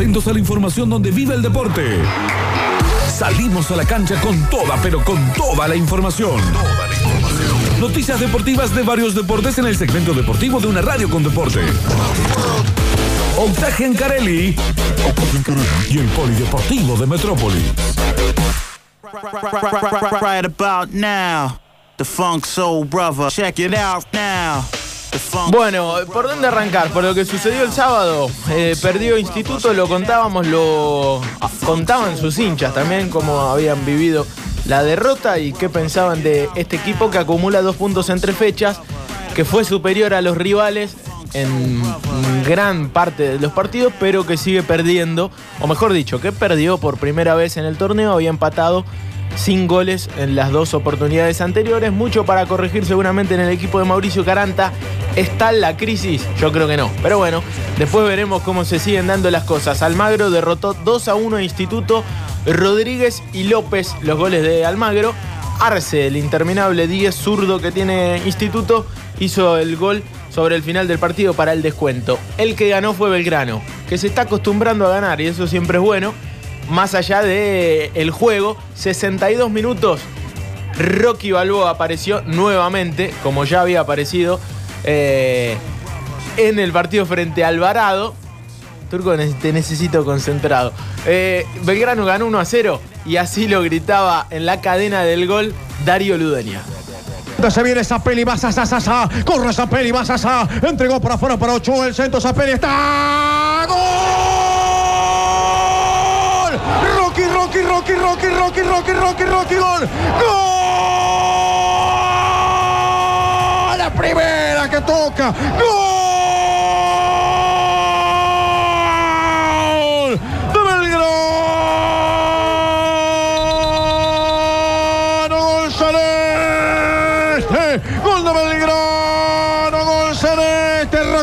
Atentos a la información donde vive el deporte. Salimos a la cancha con toda, pero con toda la información. Noticias deportivas de varios deportes en el segmento deportivo de una radio con deporte. Octagen Gencarelli y el Polideportivo de Metrópolis. Right about now, the Funk Soul Brother. Check it out now. Bueno, ¿por dónde arrancar? Por lo que sucedió el sábado. Eh, perdió Instituto, lo contábamos, lo contaban sus hinchas también, cómo habían vivido la derrota y qué pensaban de este equipo que acumula dos puntos entre fechas, que fue superior a los rivales en gran parte de los partidos, pero que sigue perdiendo, o mejor dicho, que perdió por primera vez en el torneo, había empatado sin goles en las dos oportunidades anteriores. Mucho para corregir seguramente en el equipo de Mauricio Caranta. ¿Está la crisis? Yo creo que no. Pero bueno, después veremos cómo se siguen dando las cosas. Almagro derrotó 2 a 1 a Instituto. Rodríguez y López los goles de Almagro. Arce, el interminable 10 zurdo que tiene Instituto, hizo el gol sobre el final del partido para el descuento. El que ganó fue Belgrano, que se está acostumbrando a ganar y eso siempre es bueno. Más allá del el juego, 62 minutos, Rocky Balboa apareció nuevamente, como ya había aparecido eh, en el partido frente a Alvarado. Turco, te necesito concentrado. Eh, Belgrano ganó 1 a 0 y así lo gritaba en la cadena del gol Darío Ludeña. Se viene Zapelli, va sa, sa, sa, sa. Corre Zapelli, va. Entregó para afuera para Ochoa. El centro Zapelli está. ¡Gol! Rocky, Rocky, Rocky, Rocky, Rocky, Rocky, Rocky, gol. ¡Gol! La primera que toca. ¡Gol! De Belgrano González. ¡Gol de Belgrano!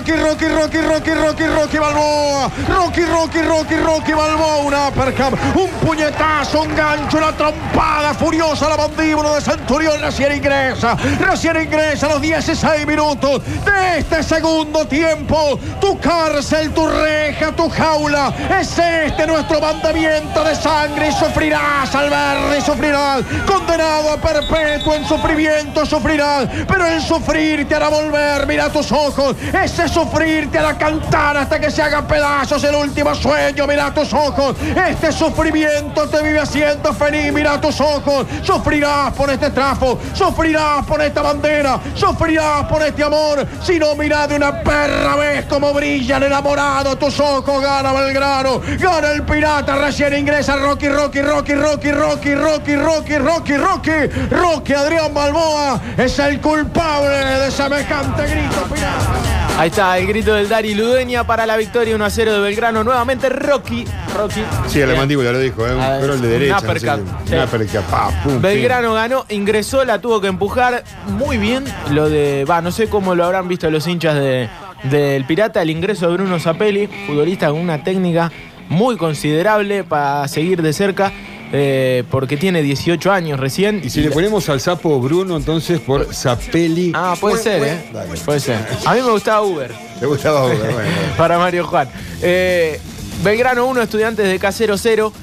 Rocky, Rocky, Rocky, Rocky, Rocky, Rocky Balboa. Rocky, Rocky, Rocky, Rocky Balboa. Un uppercut, un puñetazo, un gancho, una trompada furiosa la mandíbula de Centurión. Recién ingresa, recién ingresa a los 16 minutos de este segundo tiempo. Tu cárcel, tu reja, tu jaula. Es este nuestro mandamiento de sangre. Y sufrirás al ver y sufrirás. Condenado a perpetuo en sufrimiento, sufrirás. Pero el sufrir te hará volver. Mira tus ojos. Ese sufrir te hará cantar hasta que se haga pedazos el último sueño. Mira tus ojos. Este sufrimiento te vive haciendo feliz. Mira tus ojos. Sufrirás por este trapo. Sufrirás por esta bandera. Sufrirás por este amor. Si no, mira de una perra vez como brillan enamorados tus ojos. Gana Belgrano. Gana el pirata. Recién ingresa Rocky, Rocky, Rocky, Rocky, Rocky, Rocky, Rocky, Rocky, Rocky. Rocky Adrián Balboa es el culpable de semejante grito pirata. Ahí está el grito del Dari Ludeña para la victoria 1 a 0 de Belgrano. Nuevamente Rocky. Rocky. Sí, a la mandíbula lo dijo, ¿eh? un de derecha. uppercut, no sé qué. sí. Un uppercut, pa, pum, Belgrano ganó, ingresó, la tuvo que empujar muy bien. Lo de, va, no sé cómo lo habrán visto los hinchas de- del Pirata, el ingreso de Bruno Zapelli, futbolista con una técnica muy considerable para seguir de cerca, eh, porque tiene 18 años recién. Y si le ponemos al sapo Bruno, entonces por Zapelli. Ah, puede ser, ¿eh? Puede ser. A mí me gustaba Uber. ¿Te gustaba Uber? Bueno. para Mario Juan. Eh, Belgrano 1, estudiantes de K0 0.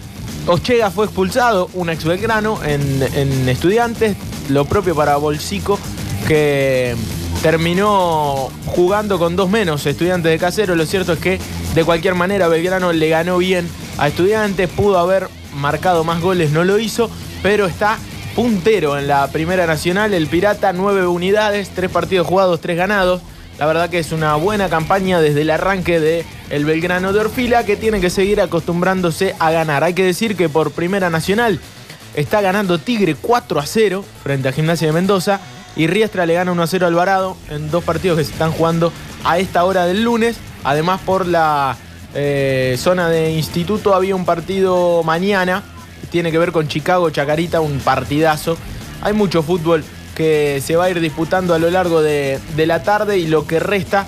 Ochega fue expulsado, un ex Belgrano, en, en estudiantes. Lo propio para Bolsico, que terminó jugando con dos menos estudiantes de Casero. Lo cierto es que de cualquier manera Belgrano le ganó bien a estudiantes, pudo haber marcado más goles, no lo hizo, pero está puntero en la Primera Nacional. El Pirata, nueve unidades, tres partidos jugados, tres ganados. La verdad que es una buena campaña desde el arranque de el Belgrano de Orfila que tiene que seguir acostumbrándose a ganar. Hay que decir que por Primera Nacional está ganando Tigre 4 a 0 frente a Gimnasia de Mendoza y Riestra le gana 1 a 0 a Alvarado en dos partidos que se están jugando a esta hora del lunes. Además por la eh, zona de instituto había un partido mañana tiene que ver con Chicago Chacarita, un partidazo. Hay mucho fútbol que se va a ir disputando a lo largo de, de la tarde y lo que resta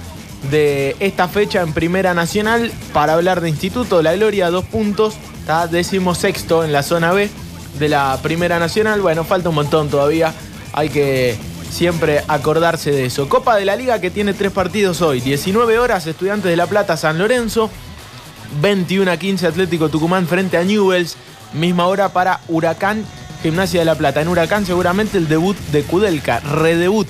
de esta fecha en Primera Nacional para hablar de Instituto La Gloria, dos puntos, está décimo sexto en la zona B de la Primera Nacional. Bueno, falta un montón todavía, hay que siempre acordarse de eso. Copa de la Liga que tiene tres partidos hoy, 19 horas, Estudiantes de La Plata, San Lorenzo. 21 a 15 Atlético Tucumán frente a Newells. Misma hora para Huracán Gimnasia de la Plata. En Huracán seguramente el debut de Kudelka, redebut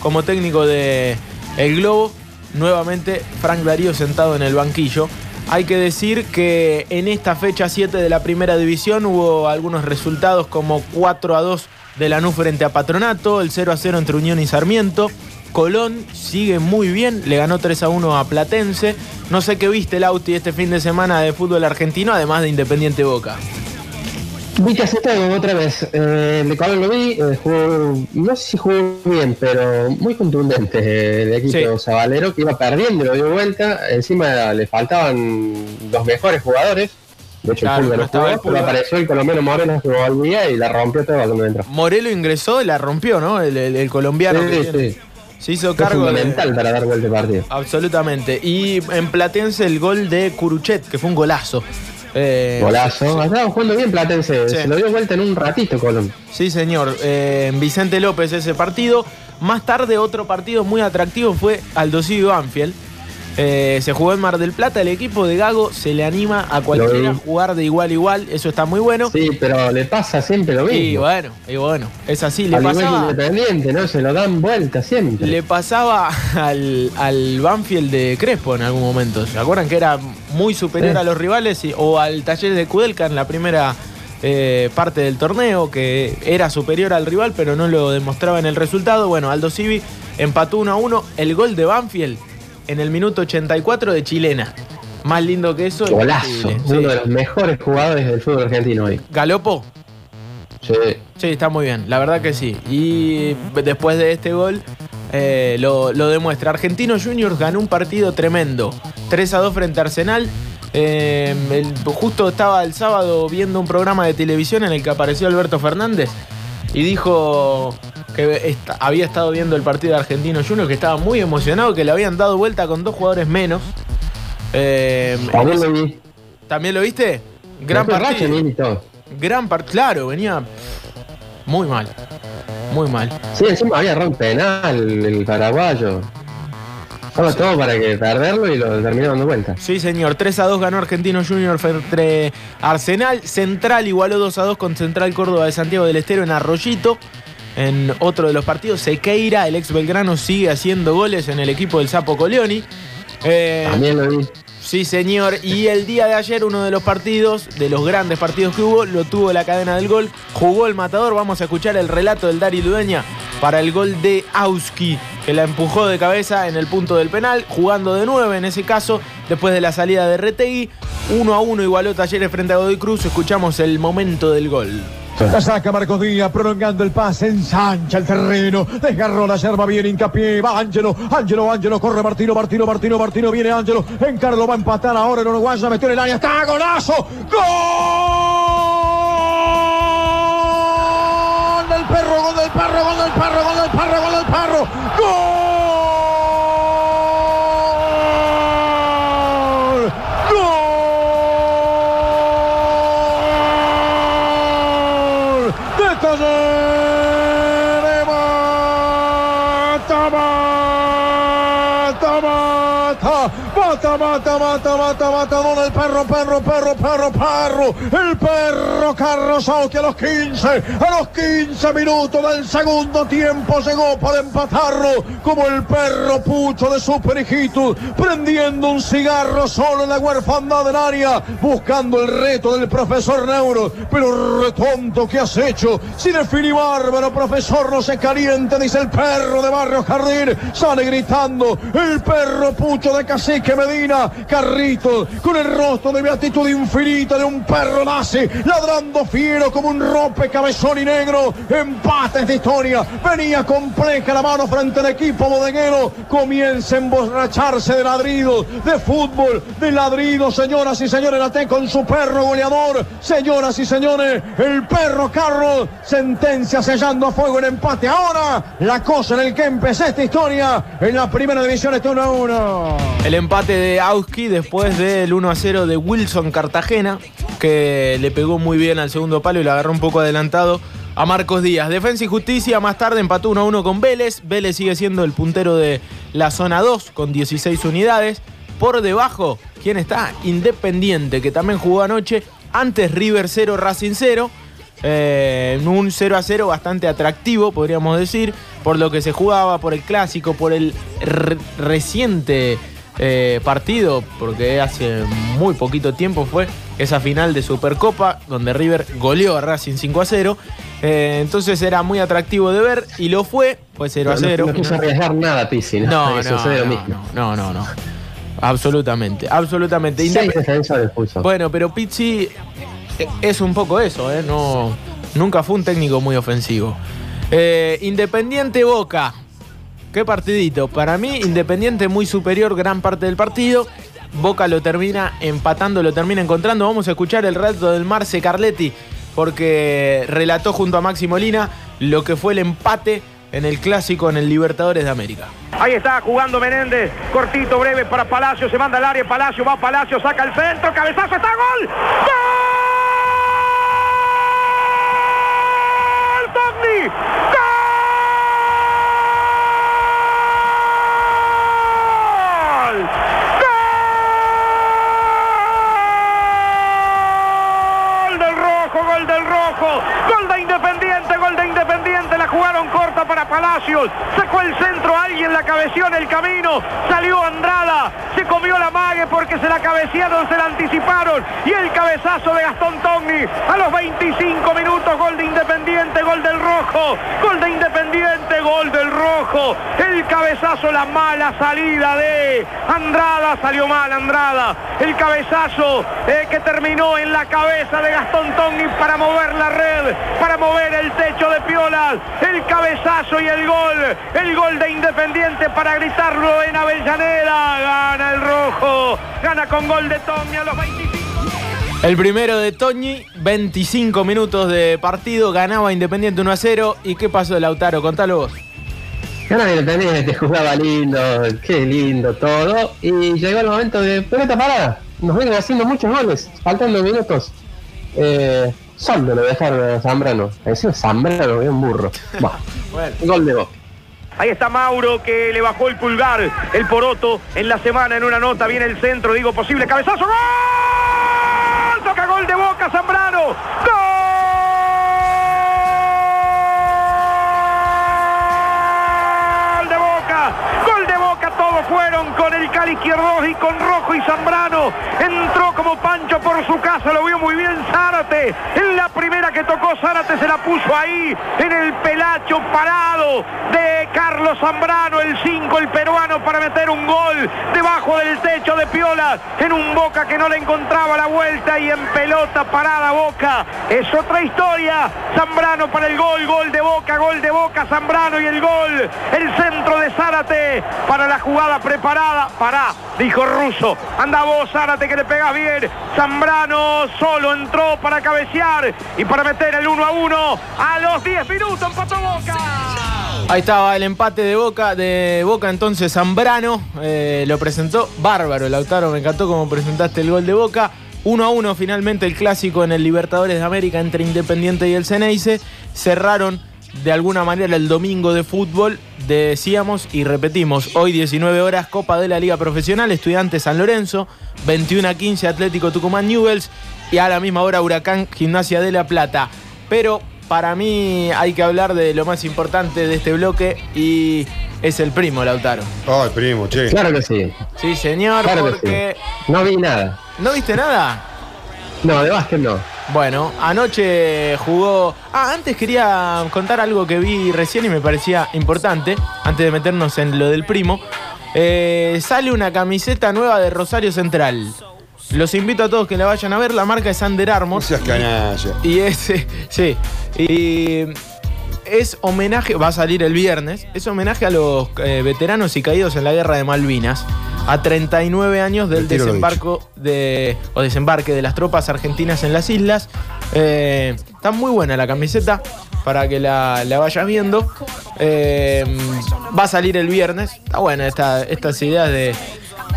como técnico de El Globo. Nuevamente Frank Darío sentado en el banquillo. Hay que decir que en esta fecha 7 de la primera división hubo algunos resultados como 4 a 2 de Lanús frente a Patronato, el 0 a 0 entre Unión y Sarmiento. Colón sigue muy bien, le ganó 3 a 1 a Platense. No sé qué viste, Lauti, este fin de semana de fútbol argentino, además de Independiente Boca. Vi que hace todo otra vez. Eh, de Colón lo vi, eh, jugó, no sé si jugó bien, pero muy contundente eh, el equipo Sí. Sabalero que iba perdiendo, lo dio vuelta. Encima le faltaban los mejores jugadores. De hecho, Claro, el no estaba el jugó, pero apareció el colombiano Moreno que volvía y la rompió todo cuando entró. Morelo ingresó y la rompió, ¿no? El, el- el colombiano que Sí, tiene. sí. Se hizo Fue cargo de... fundamental para dar vuelta al partido. Absolutamente. Y en Platense el gol de Curuchet, que fue un golazo. Eh, Golazo. Estaba jugando bien Platense. Sí. Se lo dio vuelta en un ratito, Colón. Sí, señor. Eh, Vicente López ese partido. Más tarde otro partido muy atractivo fue Aldosivi Banfield. Eh, se jugó en Mar del Plata. El equipo de Gago se le anima a cualquiera a jugar de igual a igual. Eso está muy bueno. Sí, pero le pasa siempre lo mismo. y bueno, y bueno, es así. Le Al pasaba, Independiente, ¿no? Se lo dan vuelta siempre. le pasaba al, al Banfield de Crespo en algún momento. ¿Se acuerdan que era muy superior Sí. a los rivales? y- o al taller de Kudelka en la primera eh, parte del torneo, que era superior al rival, pero no lo demostraba en el resultado. Bueno, Aldo Civi empató 1 a 1. El gol de Banfield en el minuto 84 de Chilena. Más lindo que eso. Golazo. Sí. Uno de los mejores jugadores del fútbol argentino hoy. Galopo. Sí. Sí, está muy bien, la verdad que sí. Y después de este gol eh, lo, lo demuestra. Argentino Juniors ganó un partido tremendo. 3 a 2 frente a Arsenal. Eh, el- justo estaba el sábado viendo un programa de televisión en el que apareció Alberto Fernández y dijo que había estado viendo el partido de Argentino Juniors, que estaba muy emocionado, que le habían dado vuelta con dos jugadores menos. Eh, También lo vi. ¿También lo viste? Gran Racha, partido. Gran partido. Claro, venía muy mal. Muy mal. Sí, encima había errado un penal el paraguayo. Estaba todo para que perderlo y lo terminó dando vuelta. Sí, señor. 3 a 2 ganó Argentino Junior frente Arsenal. Central igualó 2 a 2 con Central Córdoba de Santiago del Estero en Arroyito. En otro de los partidos, Sequeira, el ex Belgrano, sigue haciendo goles en el equipo del Sapo Coleoni. Eh, También lo vi. Sí, señor. Y el día de ayer, uno de los partidos, de los grandes partidos que hubo, lo tuvo la cadena del gol. Jugó el matador. Vamos a escuchar el relato del Dari Ludeña para el gol de Auski, que la empujó de cabeza en el punto del penal, jugando de nueve en ese caso, después de la salida de Retegui. Uno a uno igualó Talleres frente a Godoy Cruz. Escuchamos el momento del gol. La saca Marcos Díaz, prolongando el pase, ensancha el terreno, desgarró la yerba, bien hincapié, va Ángelo, Ángelo, Ángelo, corre Martino, Martino, Martino, Martino, viene Ángelo, Encarlo va a empatar ahora el uruguayo, metió en el área, está golazo, gol del perro, gol del perro, gol del perro, gol del perro, gol del perro, gol, mata, mata, mata, mata, mata, gol del perro, perro, perro, perro, perro, el perro Carlos Sauti a los 15, a los 15 minutos del segundo tiempo llegó para empatarlo, como el perro pucho de Super Hijitus, prendiendo un cigarro solo en la huerfandad del área, buscando el reto del profesor Neuro, pero retonto que has hecho, si defini bárbaro, profesor, no se caliente, dice el perro de Barrio Jardín, sale gritando, el perro pucho de Cacique Medina, Carrito, con el rostro de beatitud infinita de un perro nazi, ladrando fiero como un rompe cabezón y negro, empate esta historia, venía compleja la mano frente al equipo bodeguero, comienza a emborracharse de ladridos, de fútbol, de ladridos, señoras y señores, la T con su perro goleador, señoras y señores, el perro Carlos, sentencia sellando a fuego el empate, ahora la cosa en el que empezó esta historia, en la primera división está 1 a 1. El empate de Auski después del 1 a 0 de Wilson Cartagena, que le pegó muy bien al segundo palo y le agarró un poco adelantado a Marcos Díaz. Defensa y Justicia más tarde empató 1 a 1 con Vélez. Vélez sigue siendo el puntero de la zona 2 con 16 unidades. Por debajo, ¿quién está? Independiente, que también jugó anoche. Antes River 0, Racing 0. Eh, un 0 a 0 bastante atractivo, podríamos decir, por lo que se jugaba, por el clásico, por el re- reciente eh, partido, porque hace muy poquito tiempo fue esa final de Supercopa, donde River goleó a Racing 5 a 0. Eh, entonces era muy atractivo de ver y lo fue, fue 0 a No- 0. No, quiso arriesgar nada, Pizzi. No, no, Sucede lo no, mismo. no, no, no. Absolutamente, absolutamente. Seis Independ- defensores puso. bueno, pero Pizzi eh, es un poco eso, ¿eh? No, nunca fue un técnico muy ofensivo. Eh, Independiente Boca. Qué partidito. Para mí, Independiente muy superior gran parte del partido. Boca lo termina empatando, lo termina encontrando. Vamos a escuchar el relato del Marce Carletti, porque relató junto a Maxi Molina lo que fue el empate en el clásico en el Libertadores de América. Ahí está jugando Menéndez, cortito, breve para Palacio, se manda al área, Palacio va Palacio, saca el centro, cabezazo, está gol. ¡Gol! Salió Andrada, se comió la mague porque se la cabecearon, se la anticiparon. Y el cabezazo de Gastón Togni a los 25 minutos. Gol de Independiente, gol del rojo. Gol de Independiente, gol del rojo. Cabezazo, la mala salida de Andrada. Salió mal Andrada. El cabezazo eh, que terminó en la cabeza de Gastón Togni para mover la red, para mover el techo de Piolas. El cabezazo y el gol. El gol de Independiente para gritarlo en Avellaneda. Gana el rojo. Gana con gol de Togni a los 25. El primero de Toñi, 25 minutos de partido, ganaba Independiente 1 a 0. ¿Y qué pasó, Lautaro? Contalo vos. Gana Independiente, jugaba lindo, qué lindo todo. Y llegó el momento de pelota parada. Nos vienen haciendo muchos goles, faltando minutos. Eh, solo lo dejaron a Zambrano. Encima Zambrano, es un burro. Bueno. gol de Boca. Ahí está Mauro que le bajó el pulgar, el poroto en la semana en una nota, viene el centro, digo posible, cabezazo, gol, toca gol de Boca Zambrano, gol fueron con el Cali izquierdo y con Rojo y Zambrano, entró como Pancho por su casa, lo vio muy bien Zárate, en la primera que tocó Zárate se la puso ahí, en el pelacho parado de Carlos Zambrano, el 5, el peruano, para meter un gol debajo del techo de Piola, en un Boca que no le encontraba la vuelta y en pelota parada Boca. Es otra historia. Zambrano para el gol, gol de Boca, gol de Boca, Zambrano y el gol. Para la jugada preparada. Pará, dijo Russo. Anda vos, Zárate, que le pegas bien. Zambrano solo entró para cabecear y para meter el 1 a 1 a los 10 minutos. Empató Boca. Ahí estaba el empate de Boca, de Boca entonces Zambrano, eh, lo presentó bárbaro, Lautaro, me encantó como presentaste el gol de Boca. 1 a 1 finalmente el clásico en el Libertadores de América entre Independiente y el Ceneice. Cerraron de alguna manera el domingo de fútbol, decíamos y repetimos, hoy 19 horas Copa de la Liga Profesional, Estudiantes San Lorenzo, 21 a 15 Atlético Tucumán Newells y a la misma hora Huracán Gimnasia de la Plata. Pero para mí hay que hablar de lo más importante de este bloque y es el primo Lautaro. Ay, primo, che. Claro que sí, Sí, señor, claro que porque... sí. No vi nada. ¿No viste nada? No, de básquet no. Bueno, anoche jugó... Ah, antes quería contar algo que vi recién y me parecía importante, antes de meternos en lo del primo. Eh, sale una camiseta nueva de Rosario Central. Los invito a todos que la vayan a ver, la marca es Under Armour. seas canalla. Y ese, sí. Y es homenaje, va a salir el viernes, es homenaje a los eh, veteranos y caídos en la guerra de Malvinas, a 39 años del desembarco de, o desembarque de las tropas argentinas en las islas. Eh, está muy buena la camiseta para que la, la vayas viendo. Eh, va a salir el viernes. Está buena esta, estas ideas de.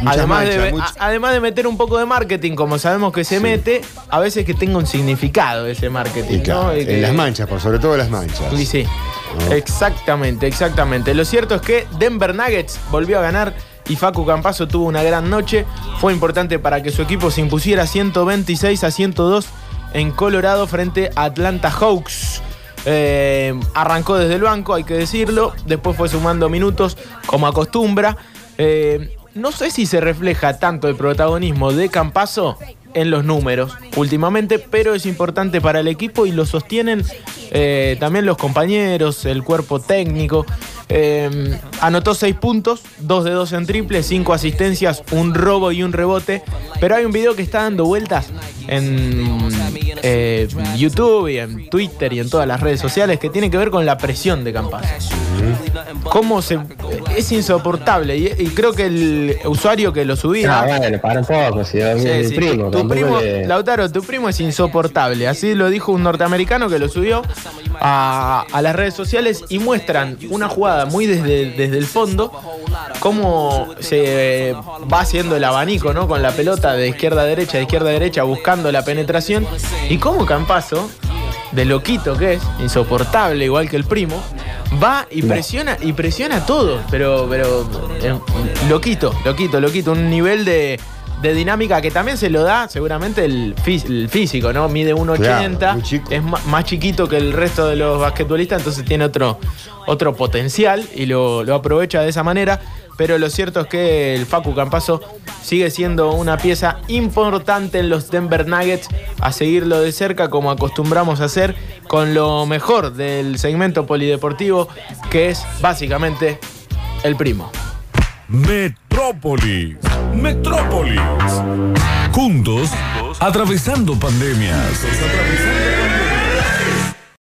Además de, además de meter un poco de marketing, como sabemos que se mete, a veces que tenga un significado ese marketing. Y claro, ¿no? Y que- en las manchas, por sobre todo las manchas. y sí, No. exactamente, exactamente. Lo cierto es que Denver Nuggets volvió a ganar y Facu Campazo tuvo una gran noche. Fue importante para que su equipo se impusiera 126 a 102 en Colorado frente a Atlanta Hawks. Eh, arrancó desde el banco, hay que decirlo. Después fue sumando minutos, como acostumbra. Eh, no sé si se refleja tanto el protagonismo de Campazo en los números últimamente, pero es importante para el equipo y lo sostienen eh, también los compañeros, el cuerpo técnico. Eh, anotó 6 puntos, 2 de 2 en triple, 5 asistencias, un robo y un rebote. Pero hay un video que está dando vueltas en eh, YouTube y en Twitter y en todas las redes sociales que tiene que ver con la presión de. Cómo se. Es insoportable. Y, y creo que el usuario que lo subía. Ah, bueno, para un poco, si es Sí, mi sí, primo. tu, primo, le- Lautaro, tu primo es insoportable. Así lo dijo un norteamericano que lo subió a, a las redes sociales y muestran una jugada muy desde, desde el fondo, cómo se va haciendo el abanico, ¿no? Con la pelota de izquierda a derecha, de izquierda a derecha, buscando la penetración. Y cómo Campazo, de loquito que es, insoportable, igual que el primo, va y presiona, y presiona todo, pero, pero eh, loquito, loquito, loquito, un nivel de, de dinámica que también se lo da seguramente el, fí- el físico, ¿no? Mide 1,80, Claro, muy chico. es más chiquito que el resto de los basquetbolistas, entonces tiene otro, otro potencial y lo, lo aprovecha de esa manera. Pero lo cierto es que el Facu Campazo sigue siendo una pieza importante en los Denver Nuggets, a seguirlo de cerca como acostumbramos a hacer, con lo mejor del segmento polideportivo, que es básicamente el primo. Metrópolis. Metrópolis. Juntos, atravesando pandemias.